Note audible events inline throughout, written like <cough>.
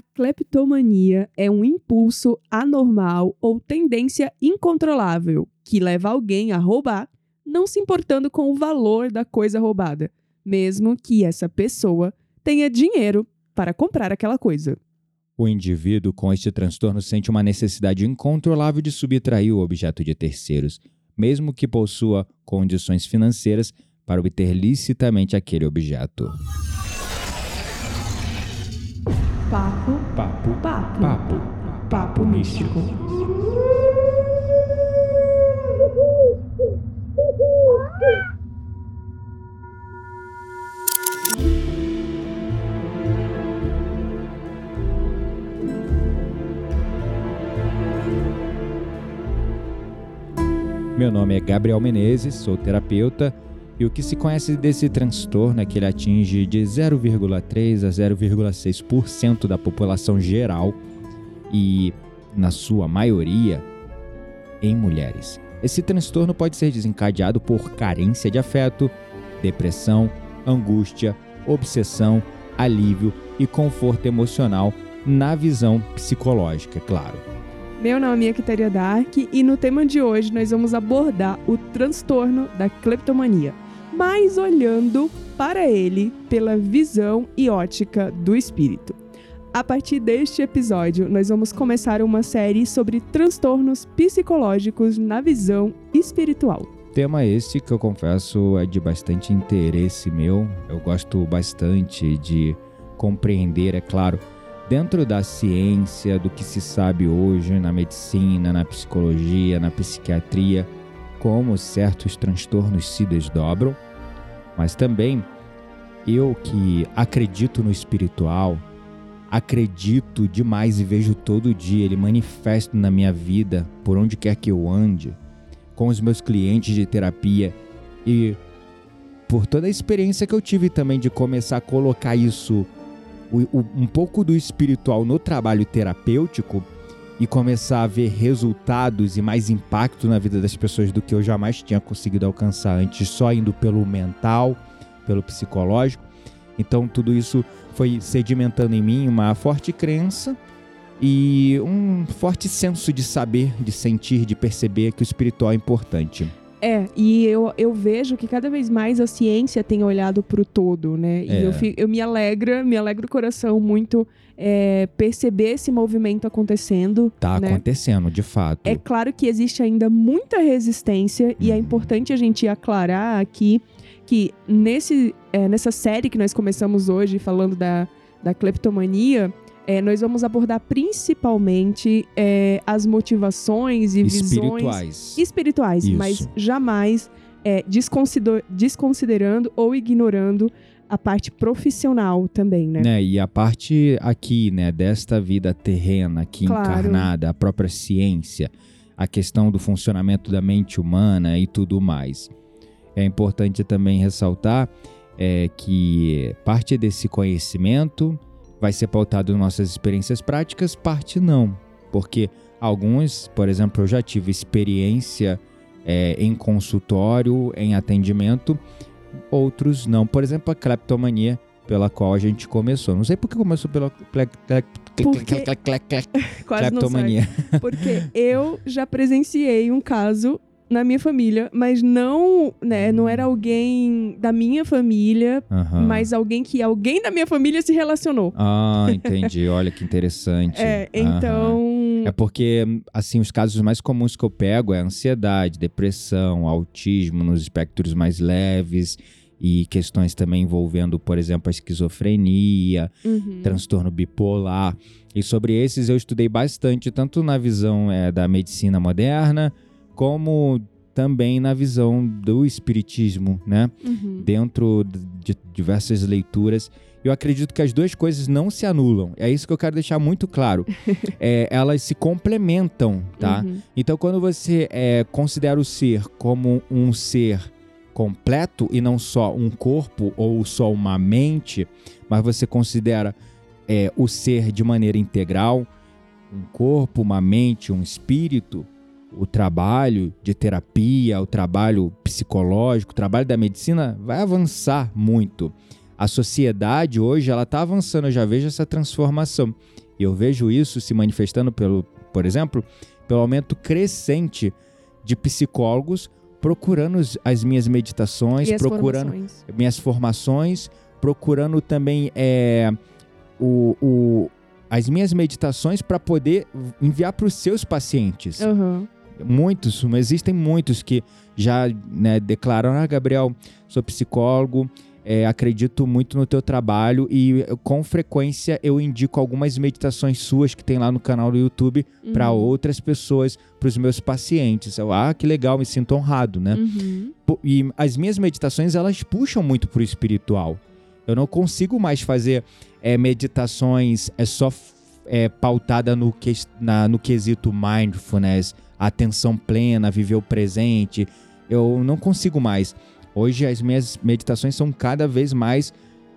A cleptomania é um impulso anormal ou tendência incontrolável que leva alguém a roubar, não se importando com o valor da coisa roubada, mesmo que essa pessoa tenha dinheiro para comprar aquela coisa. O indivíduo com este transtorno sente uma necessidade incontrolável de subtrair o objeto de terceiros, mesmo que possua condições financeiras para obter licitamente aquele objeto. Papo, Papo, papo, papo, papo místico. Meu nome é Gabriel Menezes, sou terapeuta, e o que se conhece desse transtorno é que ele atinge de 0,3 a 0,6% da população geral e, na sua maioria, em mulheres. Esse transtorno pode ser desencadeado por carência de afeto, depressão, angústia, obsessão, alívio e conforto emocional na visão psicológica, é claro. Meu nome é Kiteria Dark e no tema de hoje nós vamos abordar o transtorno da cleptomania, mas olhando para ele pela visão e ótica do espírito. A partir deste episódio, nós vamos começar uma série sobre transtornos psicológicos na visão espiritual. Tema esse que eu confesso é de bastante interesse meu. Eu gosto bastante de compreender, é claro, dentro da ciência, do que se sabe hoje na medicina, na psicologia, na psiquiatria, como certos transtornos se desdobram, mas também eu que acredito no espiritual, acredito demais e vejo todo dia ele manifesto na minha vida, por onde quer que eu ande, com os meus clientes de terapia e por toda a experiência que eu tive também de começar a colocar isso um pouco do espiritual no trabalho terapêutico e começar a ver resultados e mais impacto na vida das pessoas do que eu jamais tinha conseguido alcançar antes, só indo pelo mental, pelo psicológico. Então tudo isso foi sedimentando em mim uma forte crença e um forte senso de saber, de sentir, de perceber que o espiritual é importante. É, e eu, eu vejo que cada vez mais a ciência tem olhado para o todo, né? E É. eu, fi- eu me alegra, me alegra o coração muito é, perceber esse movimento acontecendo. Tá né? acontecendo, de fato. É claro que existe ainda muita resistência e é Uhum. importante a gente aclarar aqui que nesse, é, nessa série que nós começamos hoje falando da, da cleptomania, é, nós vamos abordar principalmente é, as motivações e visões Espirituais. espirituais, Isso. mas jamais é, desconsider- desconsiderando ou ignorando a parte profissional também, né? né? E a parte aqui, né, desta vida terrena aqui Claro. encarnada, a própria ciência, a questão do funcionamento da mente humana e tudo mais. É importante também ressaltar é, que parte desse conhecimento vai ser pautado em nossas experiências práticas, parte não. Porque alguns, por exemplo, eu já tive experiência é, em consultório, em atendimento, outros não. Por exemplo, a cleptomania, pela qual a gente começou. Não sei por que começou pela cleptomania. Porque eu já presenciei um caso na minha família, mas não, né, não era alguém da minha família, mas alguém que alguém da minha família se relacionou. Ah, entendi. Olha que interessante. <laughs> É, então, É porque, assim, os casos mais comuns que eu pego é ansiedade, depressão, autismo nos espectros mais leves e questões também envolvendo, por exemplo, a esquizofrenia, uhum. transtorno bipolar. E sobre esses eu estudei bastante, tanto na visão é, da medicina moderna, como também na visão do espiritismo, né? Uhum. Dentro de diversas leituras. Eu acredito que as duas coisas não se anulam. É isso que eu quero deixar muito claro. <laughs> É, elas se complementam, tá? Uhum. Então, quando você é, considera o ser como um ser completo e não só um corpo ou só uma mente, mas você considera é, o ser de maneira integral, um corpo, uma mente, um espírito, o trabalho de terapia, o trabalho psicológico, o trabalho da medicina vai avançar muito. a sociedade hoje ela está avançando, eu já vejo essa transformação. E eu vejo isso se manifestando pelo, por exemplo, pelo aumento crescente de psicólogos procurando as minhas meditações, procurando formações. minhas formações, procurando também é, o, o, as minhas meditações para poder enviar para os seus pacientes. Uhum. Muitos, existem muitos que já né, declaram: Ah, Gabriel, sou psicólogo, é, acredito muito no teu trabalho e com frequência eu indico algumas meditações suas que tem lá no canal do YouTube Uhum. para outras pessoas, para os meus pacientes. Eu, ah, que legal, me sinto honrado, né? Uhum. E as minhas meditações elas puxam muito pro espiritual. Eu não consigo mais fazer é, meditações é só é, pautada no, que, na, no quesito mindfulness, atenção plena, viver o presente. Eu não consigo mais. Hoje as minhas meditações são cada vez mais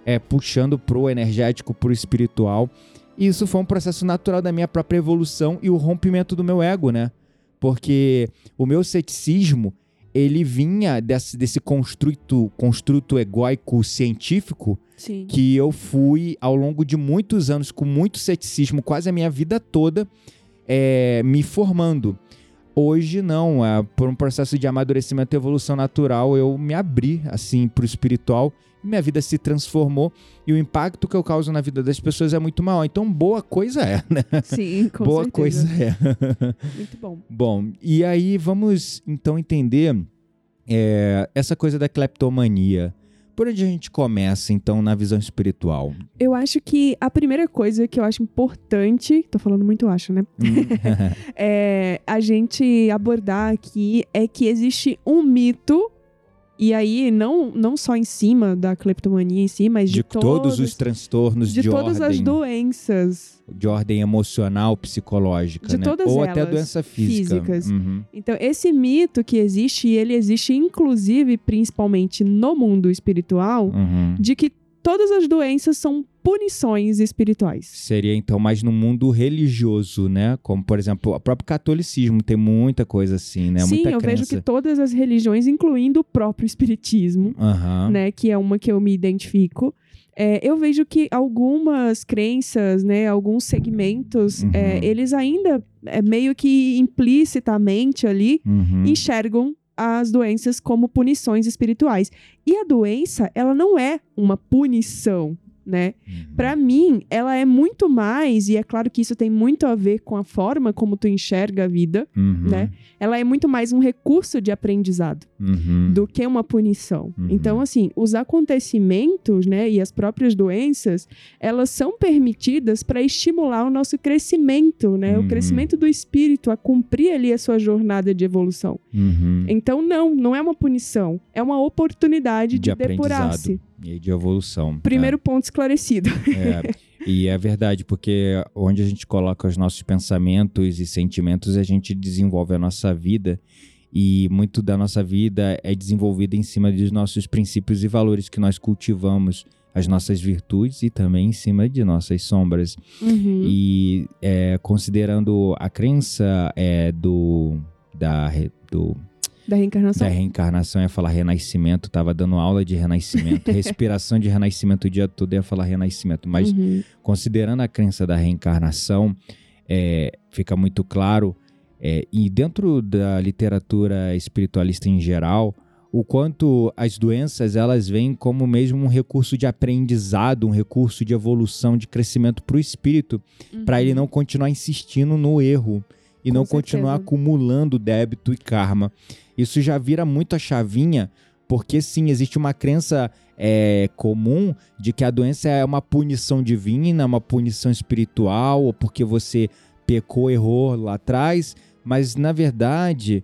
é, puxando pro energético, pro espiritual. E isso foi um processo natural da minha própria evolução e o rompimento do meu ego, né? Porque o meu ceticismo, ele vinha desse, desse construto, construto egóico científico Sim. que eu fui ao longo de muitos anos, com muito ceticismo, quase a minha vida toda, é, me formando. Hoje não, é, por um processo de amadurecimento e evolução natural, eu me abri assim para o espiritual e minha vida se transformou e o impacto que eu causo na vida das pessoas é muito maior. Então, boa coisa é, né? Sim, <laughs> com boa certeza. coisa é. <laughs> Muito bom. Bom, e aí vamos então entender é, essa coisa da cleptomania. Por onde a gente começa, então, na visão espiritual? Eu acho que a primeira coisa que eu acho importante, tô falando muito acho, né? Hum, <laughs> É a gente abordar aqui é que existe um mito e aí não não só em cima da cleptomania em si, mas de, de todos os transtornos de, de todas as ordem, doenças. de ordem emocional, psicológica, De né? todas Ou até elas, doença física. físicas. Uhum. Então, esse mito que existe, e ele existe inclusive, principalmente no mundo espiritual, Uhum. de que todas as doenças são punições espirituais. Seria então mais no mundo religioso, né? Como, por exemplo, o próprio catolicismo tem muita coisa assim, né? Sim, muita eu crença. vejo que todas as religiões, incluindo o próprio espiritismo, Aham. né, que é uma que eu me identifico, é, eu vejo que algumas crenças, né, alguns segmentos, Uhum. é, eles ainda é, meio que implicitamente ali Uhum. enxergam as doenças como punições espirituais. E a doença, ela não é uma punição, né? Uhum. Pra mim, ela é muito mais, e é claro que isso tem muito a ver com a forma como tu enxerga a vida, Uhum. né? Ela é muito mais um recurso de aprendizado Uhum. do que uma punição. Uhum. Então, assim, os acontecimentos, né, e as próprias doenças, elas são permitidas para estimular o nosso crescimento, né? Uhum. O crescimento do espírito, a cumprir ali a sua jornada de evolução. Uhum. Então, não, não é uma punição, é uma oportunidade de, De depurar-se. E de evolução. Primeiro ponto esclarecido. É, e é verdade, porque onde a gente coloca os nossos pensamentos e sentimentos, a gente desenvolve a nossa vida. E muito da nossa vida é desenvolvida em cima dos nossos princípios e valores que nós cultivamos, as nossas virtudes e também em cima de nossas sombras. Uhum. E é, considerando a crença é, do, da, do, Da reencarnação. da reencarnação, ia falar renascimento, tava dando aula de renascimento, <laughs> respiração de renascimento o dia todo, ia falar renascimento, mas Uhum. considerando a crença da reencarnação, é, fica muito claro, é, e dentro da literatura espiritualista em geral, o quanto as doenças elas vêm como mesmo um recurso de aprendizado, um recurso de evolução, de crescimento para o espírito, para ele não continuar insistindo no erro e Com não continuar certeza. acumulando débito e karma. Isso já vira muito a chavinha, porque sim, existe uma crença é, comum de que a doença é uma punição divina, uma punição espiritual, ou porque você pecou, errou lá atrás, mas na verdade,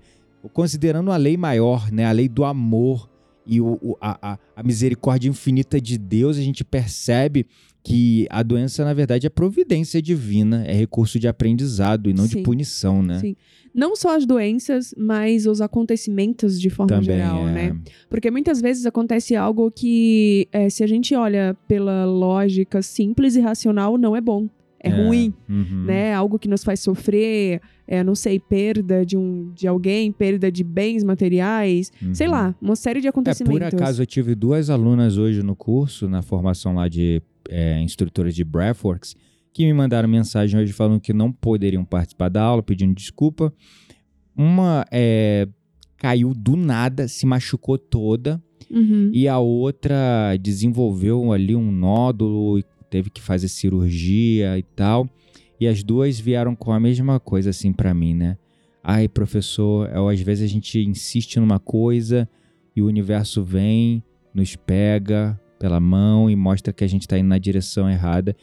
considerando a lei maior, né, a lei do amor e o, o- a, a- a misericórdia infinita de Deus, a gente percebe que a doença, na verdade, é providência divina, é recurso de aprendizado e não Sim. de punição, né? Sim. Não só as doenças, mas os acontecimentos de forma Também geral, é. né? Porque muitas vezes acontece algo que, é, se a gente olha pela lógica simples e racional, não é bom. é, ruim, uhum. né? Algo que nos faz sofrer, é, não sei, perda de, um, de alguém, perda de bens materiais, sei Uhum. lá, uma série de É, acontecimentos. por acaso eu tive duas alunas hoje no curso, na formação lá de é, instrutoras de Breathworks, que me mandaram mensagem hoje falando que não poderiam participar da aula, pedindo desculpa. Uma é, caiu do nada, se machucou toda, Uhum. e a outra desenvolveu ali um nódulo e teve que fazer cirurgia e tal. E as duas vieram com a mesma coisa assim pra mim, né? Ai, professor, eu, às vezes a gente insiste numa coisa e o universo vem, nos pega pela mão e mostra que a gente tá indo na direção errada.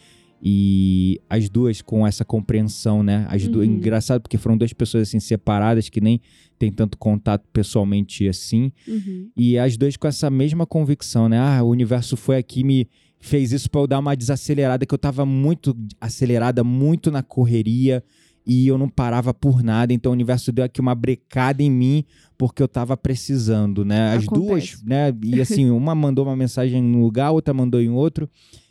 E as duas com essa compreensão, né? As duas, Uhum. engraçado porque foram duas pessoas assim separadas que nem tem tanto contato pessoalmente assim. Uhum. E as duas com essa mesma convicção, né? Ah, o universo foi aqui me fez isso pra eu dar uma desacelerada, que eu tava muito acelerada, muito na correria e eu não parava por nada. Então o universo deu aqui uma brecada em mim porque eu tava precisando, né? As Acontece. duas, né? E assim, uma mandou uma mensagem em um lugar, outra mandou em outro.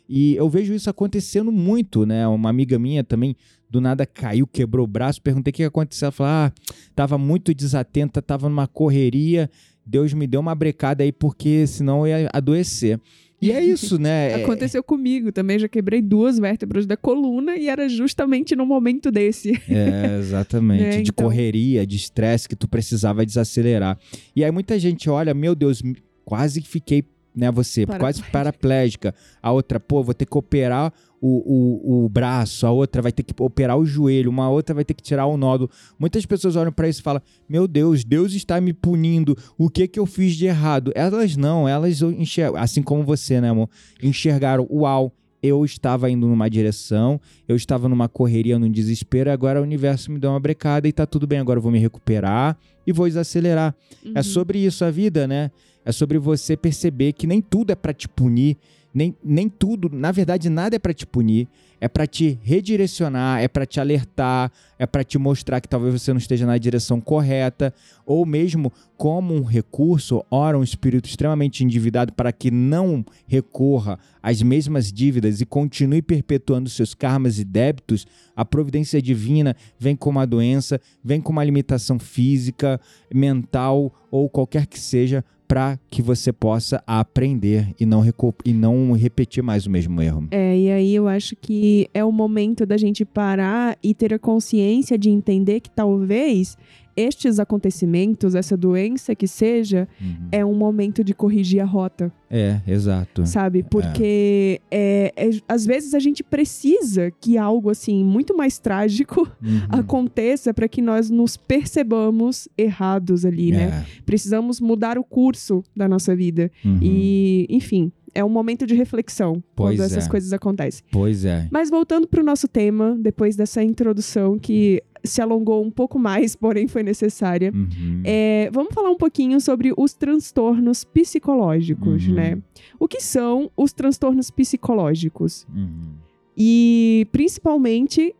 E eu vejo isso acontecendo muito, né? Uma amiga minha também do nada caiu, quebrou o braço. Perguntei o que aconteceu. Ela falou: ah, tava muito desatenta, tava numa correria. Deus me deu uma brecada aí porque senão eu ia adoecer. E é isso, né? <laughs> Aconteceu comigo também, já quebrei duas vértebras da coluna e era justamente no momento desse. É, exatamente. <laughs> É, de então- correria, de estresse que tu precisava desacelerar. E aí muita gente olha, meu Deus, quase que fiquei, né, você, quase Paraplégica. paraplégica. A outra, pô, vou ter que operar o, o, o braço, a outra vai ter que operar o joelho, uma outra vai ter que tirar o nódulo. Muitas pessoas olham pra isso e falam, meu Deus, Deus está me punindo, o que que eu fiz de errado? Elas não, elas enxergam, assim como você, né, amor? Enxergaram, uau, eu estava indo numa direção, eu estava numa correria, num desespero, agora o universo me deu uma brecada e tá tudo bem, agora eu vou me recuperar e vou desacelerar. É Uhum. sobre isso a vida, né? É sobre você perceber que nem tudo é pra te punir, nem, nem tudo, na verdade, nada é pra te punir, é pra te redirecionar, é pra te alertar, é pra te mostrar que talvez você não esteja na direção correta, ou mesmo como um recurso, ora um espírito extremamente endividado para que não recorra às mesmas dívidas e continue perpetuando seus karmas e débitos, a providência divina vem com uma doença, vem com uma limitação física, mental ou qualquer que seja, para que você possa aprender e não, e não repetir mais o mesmo erro. É, e aí eu acho que é o momento da gente parar e ter a consciência de entender que talvez estes acontecimentos, essa doença que seja, Uhum. é um momento de corrigir a rota, É, exato. sabe? Porque é, é- às vezes a gente precisa que algo assim muito mais trágico Uhum. aconteça para que nós nos percebamos errados ali, né? É. Precisamos mudar o curso da nossa vida. Uhum. E, enfim, é um momento de reflexão Pois quando essas é. coisas acontecem. Pois é. Mas voltando para o nosso tema, depois dessa introdução que se alongou um pouco mais, porém foi necessária, Uhum. é, vamos falar um pouquinho sobre os transtornos psicológicos, Uhum. né? O que são os transtornos psicológicos? Uhum. E principalmente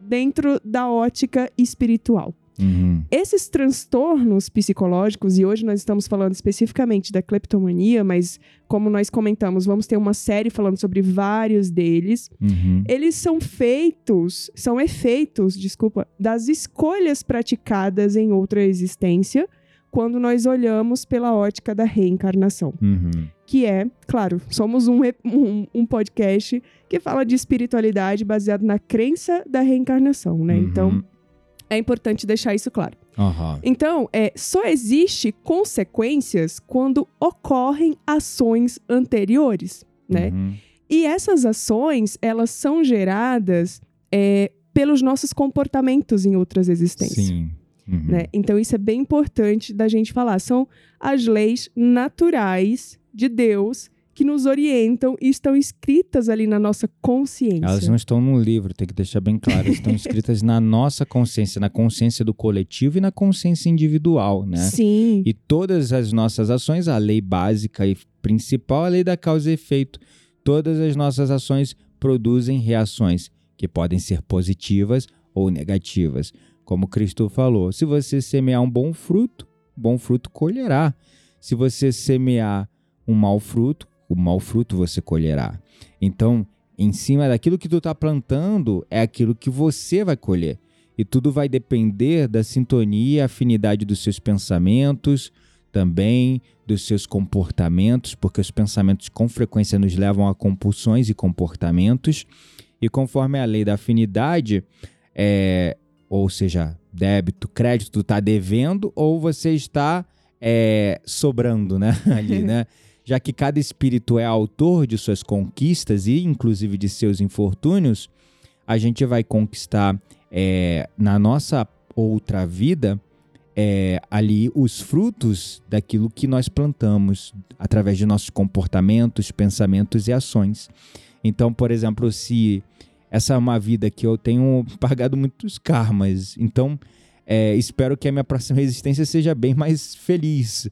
dentro da ótica espiritual. Uhum. Esses transtornos psicológicos, e hoje nós estamos falando especificamente da cleptomania, mas como nós comentamos, vamos ter uma série falando sobre vários deles. Uhum. Eles são feitos, são efeitos, desculpa, das escolhas praticadas em outra existência quando nós olhamos pela ótica da reencarnação. Uhum. Que é, claro, somos um, um, um podcast que fala de espiritualidade baseado na crença da reencarnação, né? Uhum. Então, é importante deixar isso claro. Aham. Então, é, só existe consequências quando ocorrem ações anteriores, né? Uhum. E essas ações, elas são geradas é, pelos nossos comportamentos em outras existências. Sim. Uhum. Né? Então, isso é bem importante da gente falar. São as leis naturais de Deus que nos orientam e estão escritas ali na nossa consciência. Elas não estão no livro, tem que deixar bem claro. Estão <laughs> escritas na nossa consciência, na consciência do coletivo e na consciência individual, né? Sim. E todas as nossas ações, a lei básica e principal, a lei da causa e efeito, todas as nossas ações produzem reações que podem ser positivas ou negativas. Como Cristo falou, se você semear um bom fruto, bom fruto colherá. Se você semear um mau fruto, o mau fruto você colherá. Então, Em cima daquilo que tu tá plantando, é aquilo que você vai colher. E tudo vai depender da sintonia, afinidade dos seus pensamentos, também dos seus comportamentos, porque os pensamentos com frequência nos levam a compulsões e comportamentos. E conforme a lei da afinidade, é, ou seja, débito, crédito, está devendo ou você está é, sobrando, né? <laughs> Ali, né? <laughs> Já que cada espírito é autor de suas conquistas e inclusive de seus infortúnios, a gente vai conquistar é, na nossa outra vida é, ali os frutos daquilo que nós plantamos através de nossos comportamentos, pensamentos e ações. Então, por exemplo, se essa é uma vida que eu tenho <laughs> pagado muitos karmas, então é, espero que a minha próxima existência seja bem mais feliz.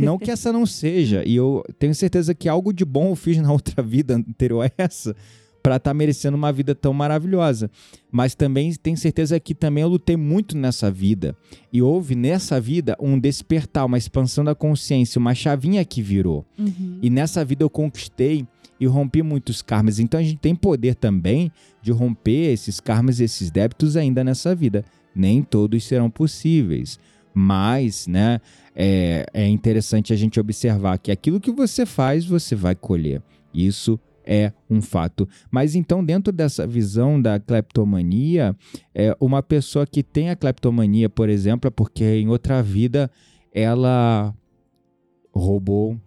não que essa não seja, e eu tenho certeza que algo de bom eu fiz na outra <laughs> vida anterior a essa, para estar tá merecendo uma vida tão maravilhosa. Mas também tenho certeza que também eu lutei muito nessa vida. E houve nessa vida um despertar, uma expansão da consciência, uma chavinha que virou. Uhum. E nessa vida eu conquistei e rompi muitos karmas. Então a gente tem poder também de romper esses karmas e esses débitos ainda nessa vida. Nem todos serão possíveis. Mas, né, é, é interessante a gente observar que aquilo que você faz, você vai colher. Isso é um fato. Mas então, dentro dessa visão da cleptomania, é uma pessoa que tem a cleptomania, por exemplo, é porque em outra vida ela roubou,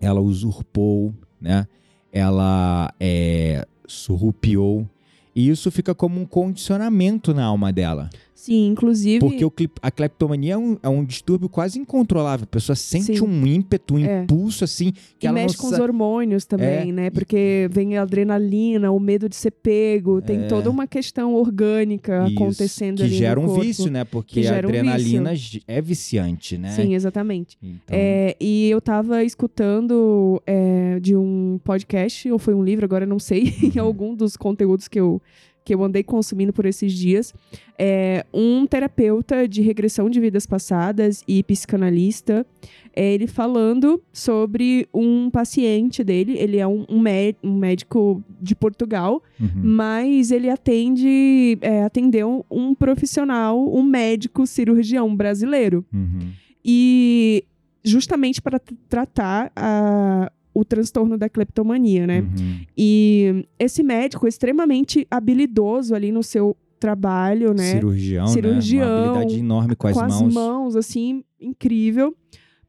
ela usurpou, né? Ela é, surrupiou. E isso fica como um condicionamento na alma dela. Sim, inclusive. Porque o, a cleptomania é um, é um distúrbio quase incontrolável. A pessoa sente Sim. um ímpeto, um é. impulso, assim. Que e ela mexe com os hormônios também, é. né? Porque vem a adrenalina, o medo de ser pego. Tem é. toda uma questão orgânica Isso. acontecendo que ali. Que gera um corpo. vício, né? Porque a adrenalina um é viciante, né? Sim, exatamente. Então... É, e eu tava escutando é, de um podcast, ou foi um livro, agora não sei, <laughs> em algum dos conteúdos que eu que eu andei consumindo por esses dias, é um terapeuta de regressão de vidas passadas e psicanalista, é ele falando sobre um paciente dele, ele é um, um, um médico de Portugal, uhum. mas ele atende, é, atendeu um profissional, um médico cirurgião brasileiro. Uhum. E justamente para tratar a, o transtorno da cleptomania, né? Uhum. E esse médico extremamente habilidoso ali no seu trabalho, né? Cirurgião, Cirurgião, né? Uma habilidade enorme com as com mãos. Com as mãos, assim, incrível.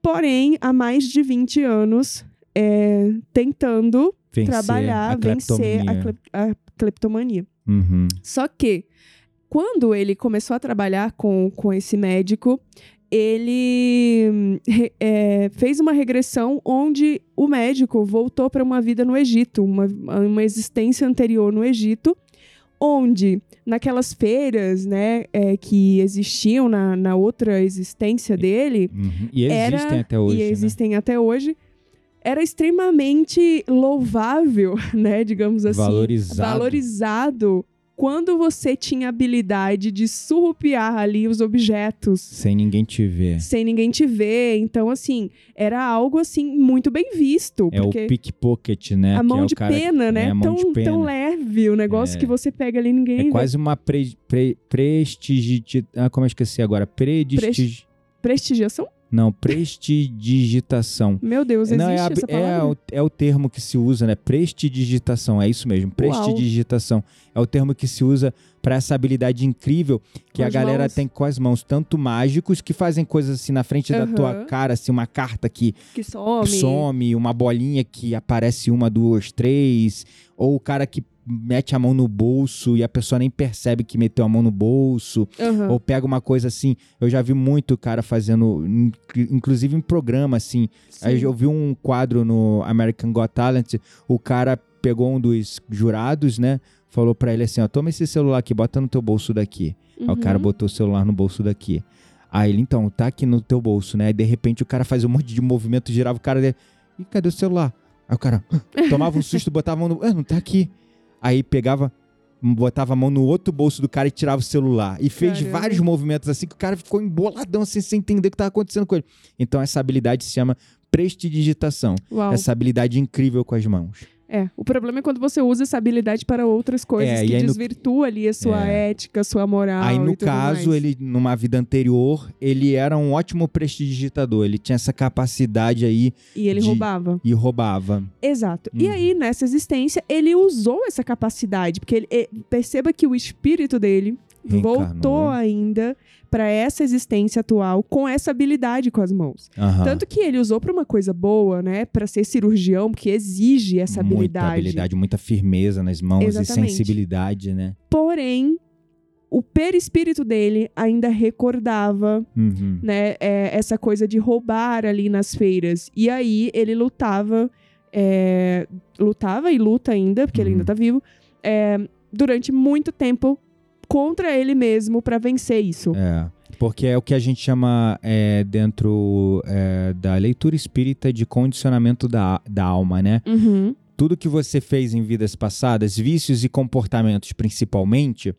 Porém, há mais de 20 anos, é, tentando vencer trabalhar, a vencer a, clep a cleptomania. Uhum. Só que, quando ele começou a trabalhar com, com esse médico, ele é, fez uma regressão onde o médico voltou para uma vida no Egito, uma, uma existência anterior no Egito, onde naquelas feiras, né, é, que existiam na, na outra existência dele, uhum. e existem era, até hoje, e né? existem né? até hoje, era extremamente louvável, <laughs> né, digamos assim, valorizado, valorizado quando você tinha habilidade de surrupiar ali os objetos. Sem ninguém te ver. Sem ninguém te ver. Então, assim, era algo, assim, muito bem visto. É o pickpocket, né? A mão é de pena, né? É, tão, pena. tão leve o negócio é. que você pega ali ninguém É vê. quase uma pre, pre, prestigi... Ah, como eu esqueci agora? Predistigi... Prestigiação? Não, prestidigitação. Meu Deus, existe Não, é, a, essa é, o, é o termo que se usa, né? Prestidigitação, é isso mesmo, prestidigitação. Uau. É o termo que se usa para essa habilidade incrível que com a galera mãos. tem com as mãos, tanto mágicos que fazem coisas assim na frente uhum. da tua cara, assim, uma carta que, que some. some, uma bolinha que aparece uma, duas, três, ou o cara que mete a mão no bolso e a pessoa nem percebe que meteu a mão no bolso. Uhum. Ou pega uma coisa assim. Eu já vi muito cara fazendo, inclusive em programa, assim. Sim. Aí eu vi um quadro no American Got Talent, o cara pegou um dos jurados, né? Falou para ele assim: ó, toma esse celular aqui, bota no teu bolso daqui. Uhum. Aí o cara uhum. botou o celular no bolso daqui. Aí ele, então, tá aqui no teu bolso, né? E de repente o cara faz um monte de movimento, girava o cara dele. E cadê o celular? Aí o cara tomava um susto, botava a mão no. Ah, não tá aqui. Aí pegava, botava a mão no outro bolso do cara e tirava o celular. E fez Caramba. vários movimentos assim que o cara ficou emboladão assim, sem entender o que estava acontecendo com ele. Então essa habilidade se chama prestidigitação. Uau. Essa habilidade incrível com as mãos. É, o problema é quando você usa essa habilidade para outras coisas É, que aí no- desvirtua ali a sua É. ética, a sua moral. Aí, no caso, mais. ele, numa vida anterior, ele era um ótimo prestidigitador. Ele tinha essa capacidade aí E ele de- roubava. e roubava. Exato. E Uhum. aí, nessa existência, ele usou essa capacidade, porque ele, eh, perceba que o espírito dele Reencarnou. voltou ainda para essa existência atual com essa habilidade com as mãos. Aham. Tanto que ele usou para uma coisa boa, né, Pra ser cirurgião, porque exige essa Muita habilidade. habilidade, muita firmeza nas mãos Exatamente. e sensibilidade, né? Porém, o perispírito dele ainda recordava Uhum. né, é, essa coisa de roubar ali nas feiras. E aí ele lutava, é, lutava e luta ainda, porque ele Uhum. ainda tá vivo, é, durante muito tempo contra ele mesmo pra vencer isso. É. Porque é o que a gente chama é, dentro é, da leitura espírita de condicionamento da, da alma, né? Uhum. tudo que você fez em vidas passadas, vícios e comportamentos principalmente,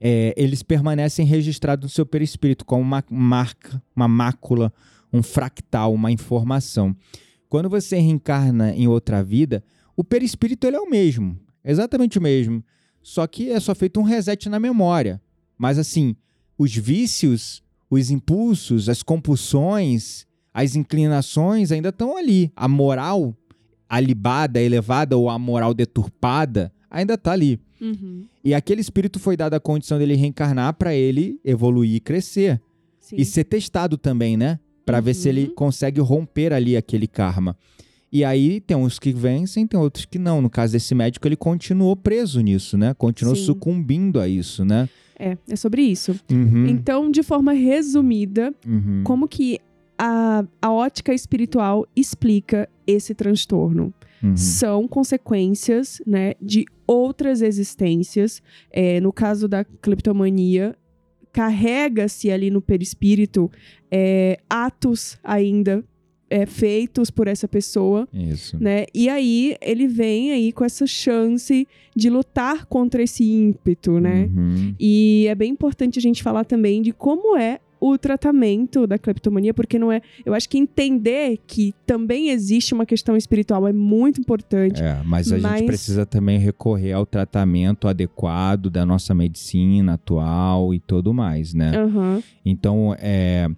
é, eles permanecem registrados no seu perispírito como uma marca, uma mácula, um fractal, uma informação. Quando você reencarna em outra vida, o perispírito ele é o mesmo, exatamente o mesmo, só que é só feito um reset na memória. Mas assim, os vícios, os impulsos, as compulsões, as inclinações ainda estão ali. A moral alibada, elevada ou a moral deturpada ainda tá ali. Uhum. E aquele espírito foi dado a condição dele reencarnar para ele evoluir e crescer Sim. e ser testado também, né? Para ver se ele Uhum. consegue romper ali aquele karma. E aí tem uns que vencem, tem outros que não. No caso desse médico, ele continuou preso nisso, né? Continuou Sim. sucumbindo a isso, né? É, é sobre isso. Uhum, Então, de forma resumida, uhum. como que a, a ótica espiritual explica esse transtorno? Uhum. são consequências né, de outras existências. É, no caso da cleptomania, carrega-se ali no perispírito é, atos ainda é, feitos por essa pessoa. Isso. Né? E aí ele vem aí com essa chance de lutar contra esse ímpeto, né? Uhum. E é bem importante a gente falar também de como é o tratamento da cleptomania, porque não é. Eu acho que entender que também existe uma questão espiritual é muito importante. É, mas a Mas- gente precisa também recorrer ao tratamento adequado da nossa medicina atual e tudo mais, né? Aham. Então, é,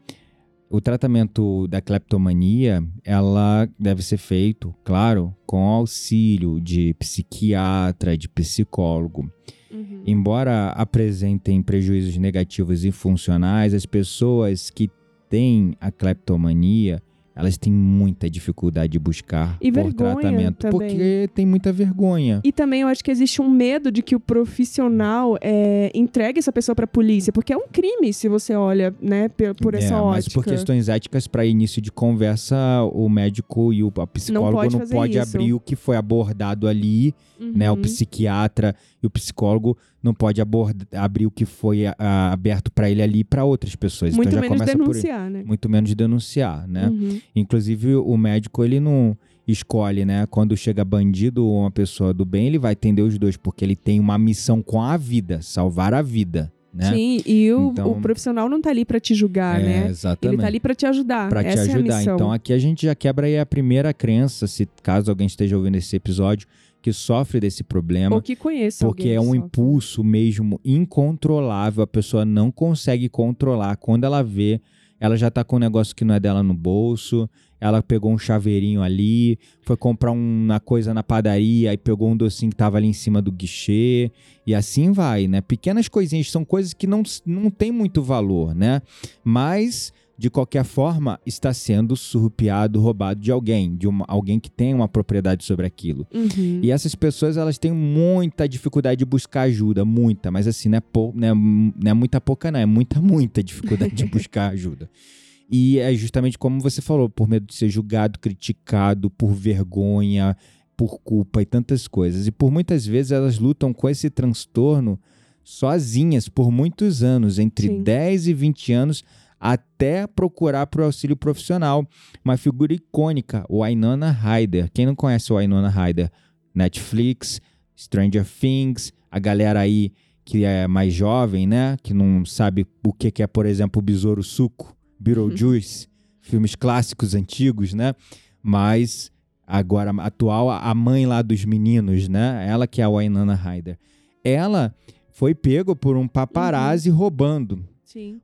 o tratamento da cleptomania, ela deve ser feito, claro, com auxílio de psiquiatra, de psicólogo. Uhum. Embora apresentem prejuízos negativos e funcionais, as pessoas que têm a cleptomania, elas têm muita dificuldade de buscar E por tratamento, também. porque tem muita vergonha. E também eu acho que existe um medo de que o profissional é, entregue essa pessoa pra polícia, porque é um crime se você olha, né, por essa é, mas ótica. por questões éticas, para início de conversa, o médico e o a psicólogo pode não pode abrir o que foi abordado ali, né? O Uhum. psiquiatra e o psicólogo não pode aborda- abrir o que foi ah, aberto para ele ali para outras pessoas. Muito então já menos começa por denunciar, né? muito menos denunciar, né? Uhum. Inclusive o médico ele não escolhe, né? Quando chega bandido ou uma pessoa do bem, ele vai atender os dois porque ele tem uma missão com a vida, salvar a vida, né? Sim, e o, Então- o profissional não tá ali pra te julgar, é, né? exatamente. Ele tá ali pra te ajudar. Pra te Essa ajudar. É a então aqui a gente já quebra aí a primeira crença, se caso alguém esteja ouvindo esse episódio, que sofre desse problema. Ou que conheça Porque é um sofre. impulso mesmo incontrolável, a pessoa não consegue controlar. Quando ela vê, ela já tá com um negócio que não é dela no bolso, ela pegou um chaveirinho ali, foi comprar uma coisa na padaria e pegou um docinho que tava ali em cima do guichê, e assim vai, né? Pequenas coisinhas, são coisas que não, não tem muito valor, né? Mas, de qualquer forma, está sendo surrupiado, roubado de alguém, de uma, alguém que tem uma propriedade sobre aquilo. Uhum. E essas pessoas, elas têm muita dificuldade de buscar ajuda, muita, mas assim, não é, pou, não é, não é muita pouca, não, é muita, muita dificuldade de <laughs> buscar ajuda. E é justamente como você falou, por medo de ser julgado, criticado, por vergonha, por culpa e tantas coisas. E por muitas vezes elas lutam com esse transtorno sozinhas por muitos anos, entre Sim. 10 e 20 anos, até procurar por auxílio profissional. Uma figura icônica, o Ainona Ryder. Quem não conhece o Ainona Ryder? Netflix, Stranger Things, a galera aí que é mais jovem, né? Que não sabe o que que é, por exemplo, o Besouro Suco, Beetlejuice, filmes clássicos antigos, né? Mas agora atual, a mãe lá dos meninos, né? Ela que é a Wainana Ryder. Ela foi pego por um paparazzi Uhum. roubando. Sim.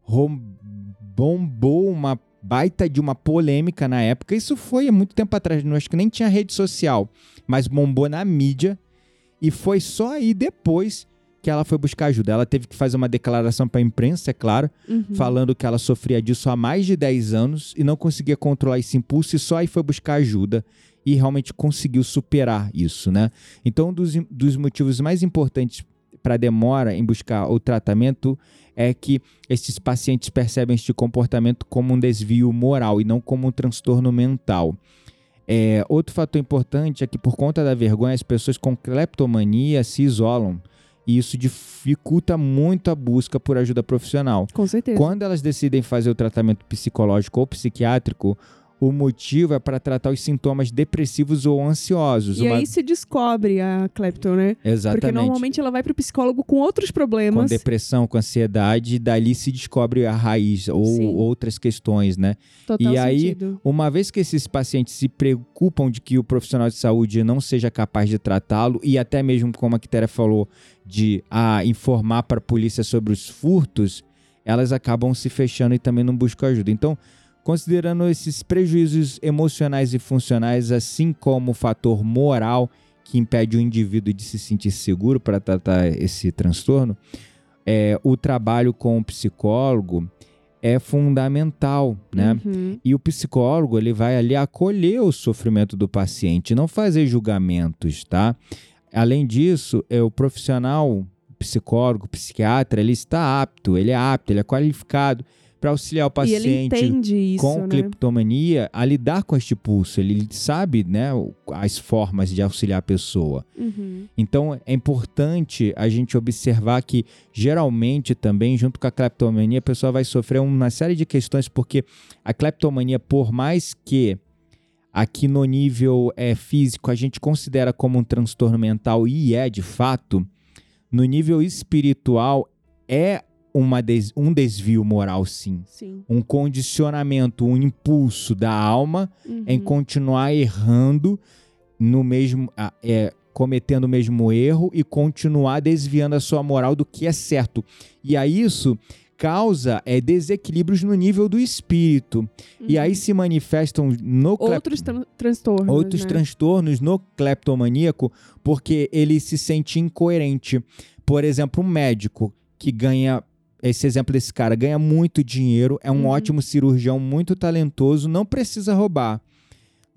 Bombou uma baita de uma polêmica na época. Isso foi há muito tempo atrás, não acho que nem tinha rede social, mas bombou na mídia e foi só aí depois que ela foi buscar ajuda. Ela teve que fazer uma declaração para a imprensa, é claro, Uhum. falando que ela sofria disso há mais de 10 anos e não conseguia controlar esse impulso e só aí foi buscar ajuda e realmente conseguiu superar isso, né? Então, um dos, dos motivos mais importantes para a demora em buscar o tratamento é que esses pacientes percebem este comportamento como um desvio moral e não como um transtorno mental. É, outro fator importante é que, por conta da vergonha, as pessoas com cleptomania se isolam e isso dificulta muito a busca por ajuda profissional. Com certeza. Quando elas decidem fazer o tratamento psicológico ou psiquiátrico, o motivo é para tratar os sintomas depressivos ou ansiosos. E Uma- aí se descobre a Klepton, né? Exatamente. Porque normalmente ela vai pro psicólogo com outros com problemas. depressão, com ansiedade, e dali se descobre a raiz ou Sim. outras questões, né? Total e aí, sentido. Uma vez que esses pacientes se preocupam de que o profissional de saúde não seja capaz de tratá-lo e até mesmo, como a Quitéria falou, de ah, informar para a polícia sobre os furtos, elas acabam se fechando e também não buscam ajuda. Então, considerando esses prejuízos emocionais e funcionais, assim como o fator moral que impede o indivíduo de se sentir seguro para tratar esse transtorno, é, o trabalho com o psicólogo é fundamental, né? Uhum. E o psicólogo, ele vai ali acolher o sofrimento do paciente, não fazer julgamentos, tá? Além disso, é o profissional psicólogo, psiquiatra, ele está apto, ele é apto, ele é qualificado para auxiliar o paciente isso, com né? cleptomania a lidar com este pulso. Ele sabe, né, as formas de auxiliar a pessoa. Uhum. Então é importante a gente observar que geralmente também junto com a cleptomania a pessoa vai sofrer uma série de questões porque a cleptomania por mais que aqui no nível é, físico a gente considera como um transtorno mental e é de fato, no nível espiritual é uma des- um desvio moral sim. Sim. Um condicionamento, um impulso da alma Uhum. em continuar errando no mesmo é, cometendo o mesmo erro e continuar desviando a sua moral do que é certo. E aí isso causa é, desequilíbrios no nível do espírito. E aí se manifestam no Uhum. Outros tran- transtornos, outros né? transtornos no cleptomaníaco porque ele se sente incoerente. Por exemplo, um médico que ganha esse exemplo desse cara ganha muito dinheiro, é um Uhum. ótimo cirurgião, muito talentoso, não precisa roubar.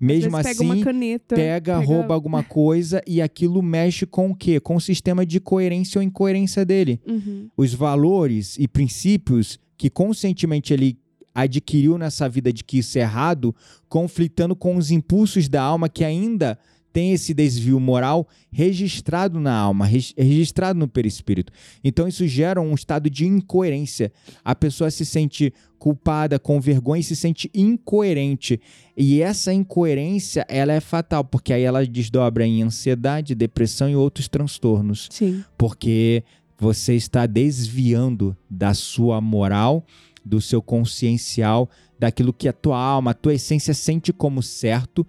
Mesmo vezes pega assim, uma caneta, pega, rouba alguma coisa e aquilo mexe com o quê? Com o sistema de coerência ou incoerência dele. Uhum. Os valores e princípios que conscientemente ele adquiriu nessa vida de que isso é errado, conflitando com os impulsos da alma que ainda tem esse desvio moral registrado na alma, registrado no perispírito. Então isso gera um estado de incoerência. A pessoa se sente culpada, com vergonha e se sente incoerente. E essa incoerência, ela é fatal, porque aí ela desdobra em ansiedade, depressão e outros transtornos Sim. porque você está desviando da sua moral, do seu consciencial, daquilo que a tua alma, a tua essência sente como certo.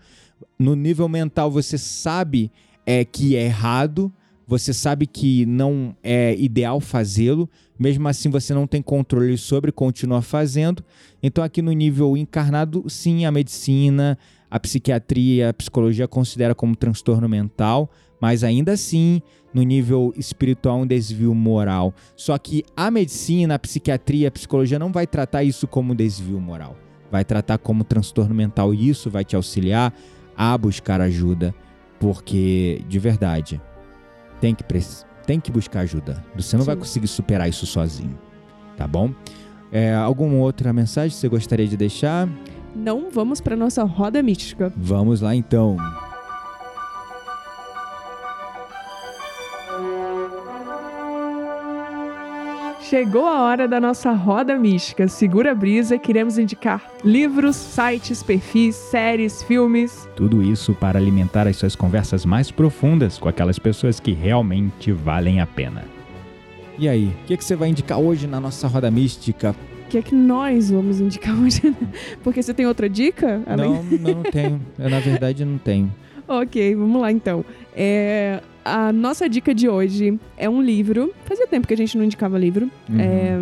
No nível mental você sabe é que é errado, você sabe que não é ideal fazê-lo, mesmo assim você não tem controle sobre continua fazendo. Então aqui no nível encarnado, sim, a medicina, a psiquiatria, a psicologia considera como transtorno mental, mas ainda assim, no nível espiritual, um desvio moral. Só que a medicina, a psiquiatria, a psicologia não vai tratar isso como desvio moral. Vai tratar como transtorno mental e isso vai te auxiliar a buscar ajuda, porque de verdade tem que tem que buscar ajuda. Você não vai Sim. conseguir superar isso sozinho, tá bom? É, alguma outra mensagem que você gostaria de deixar? Não vamos para nossa roda mística. Vamos lá então. Chegou a hora da nossa roda mística. Segura a brisa, queremos indicar livros, sites, perfis, séries, filmes. Tudo isso para alimentar as suas conversas mais profundas com aquelas pessoas que realmente valem a pena. E aí, o que, que você vai indicar hoje na nossa roda mística? o que é que nós vamos indicar <laughs> hoje? Porque você tem outra dica? Além... Não, não, não <laughs> tenho. Eu, na verdade, não tenho. Ok, vamos lá então. É, a nossa dica de hoje é um livro. Fazia tempo que a gente não indicava livro. Uhum. É,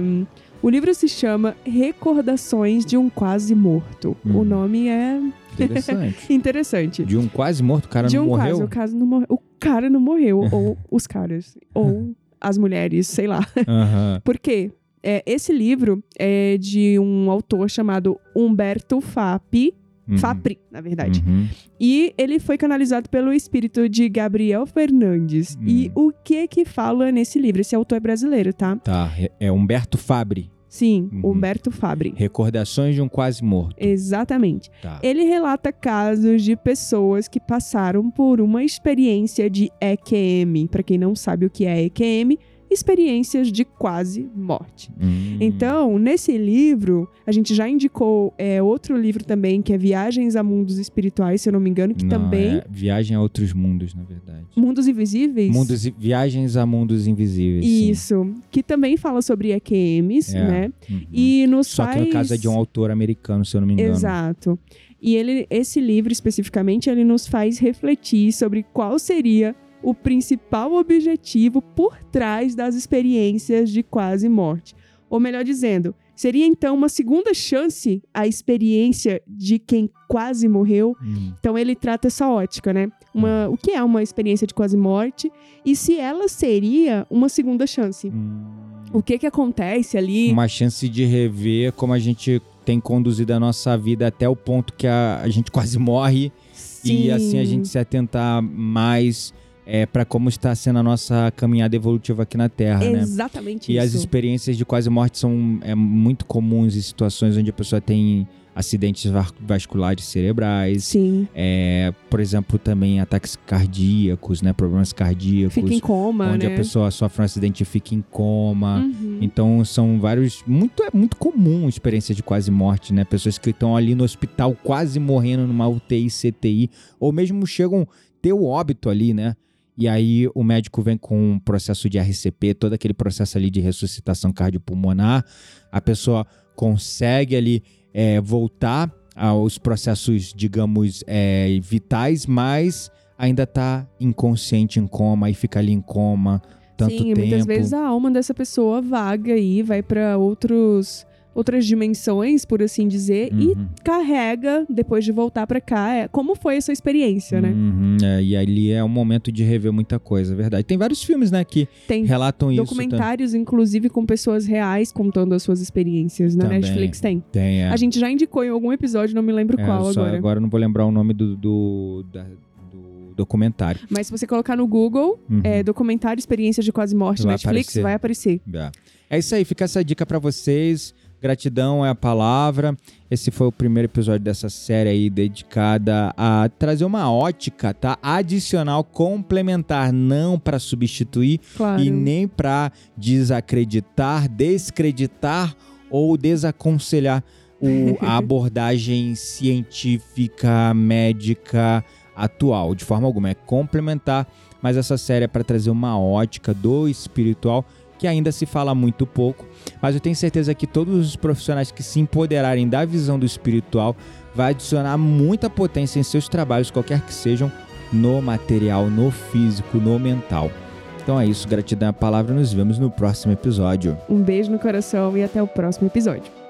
o livro se chama Recordações de um Quase Morto. O Uhum. nome é Interessante. <laughs> interessante. De um quase morto, o cara de não um morreu? caso, o caso não morreu. O cara não morreu, <laughs> ou os caras, ou as mulheres, sei lá. Aham. <laughs> Por quê? É, esse livro é de um autor chamado Humberto Fapi, Uhum. Fapri, na verdade. Uhum. E ele foi canalizado pelo espírito de Gabriel Fernandes. Hum. E o que que fala nesse livro? Esse autor é brasileiro, tá? Tá, é Humberto Fabri. Sim, Uhum. Humberto Fabri. Recordações de um quase morto. Exatamente. Tá. Ele relata casos de pessoas que passaram por uma experiência de EQM. Para quem não sabe o que é EQM, experiências de quase morte. Hum. Então, nesse livro, a gente já indicou é, outro livro também, que é Viagens a Mundos Espirituais, se eu não me engano, que Não, também. é Viagem a outros mundos, na verdade. Mundos Invisíveis? Mundos, viagens a mundos invisíveis. sim. Isso. Que também fala sobre EQMs, É. né? Uhum. E nos Só faz... que no caso é de um autor americano, se eu não me engano. Exato. E ele, esse livro especificamente, ele nos faz refletir sobre qual seria o principal objetivo por trás das experiências de quase morte. Ou melhor dizendo, seria então uma segunda chance à experiência de quem quase morreu. Hum. Então ele trata essa ótica, né? Uma, o que é uma experiência de quase morte e se ela seria uma segunda chance. Hum. O que que acontece ali? Uma chance de rever como a gente tem conduzido a nossa vida até o ponto que a, a gente quase morre e Sim. assim a gente se atentar mais é, para como está sendo a nossa caminhada evolutiva aqui na Terra, né? Exatamente E isso. as experiências de quase morte são é, muito comuns em situações onde a pessoa tem acidentes va- vasculares cerebrais, Sim. é, por exemplo, também ataques cardíacos, né? Problemas cardíacos, Fica em coma, onde né? a pessoa sofre um acidente e fica em coma. Uhum. Então são vários. Muito, é muito comum experiência de quase morte, né? Pessoas que estão ali no hospital quase morrendo numa UTI, CTI, ou mesmo chegam ter o óbito ali, né? E aí o médico vem com um processo de RCP, todo aquele processo ali de ressuscitação cardiopulmonar. A pessoa consegue ali é, voltar aos processos, digamos, é, vitais, mas ainda tá inconsciente em coma e fica ali em coma tanto Sim, tempo. muitas vezes a alma dessa pessoa vaga aí, vai pra outros outras dimensões, por assim dizer, e Uhum. carrega depois de voltar pra cá. É, como foi essa experiência, né? Uhum, é, e ali é um momento de rever muita coisa, é verdade. Tem vários filmes, né, que Tem relatam isso. documentários, inclusive, com pessoas reais contando as suas experiências. Na Também. Netflix tem. Tem, é. A gente já indicou em algum episódio, não me lembro É, qual agora. agora não vou lembrar o nome do, do, da- do documentário. Mas se você colocar no Google, Uhum. é, documentário Experiência de Quase Morte Vai Netflix, aparecer. vai aparecer. É. É isso aí, fica essa dica pra vocês. Gratidão é a palavra. Esse foi o primeiro episódio dessa série aí dedicada a trazer uma ótica, tá? Adicional, complementar, não pra substituir Claro. e nem para desacreditar, descreditar ou desaconselhar o- <laughs> a abordagem científica, médica atual, de forma alguma. É complementar, mas essa série é para trazer uma ótica do espiritual que ainda se fala muito pouco, mas eu tenho certeza que todos os profissionais que se empoderarem da visão do espiritual vai adicionar muita potência em seus trabalhos, qualquer que sejam, no material, no físico, no mental. Então é isso, gratidão à palavra, nos vemos no próximo episódio. Um beijo no coração e até o próximo episódio.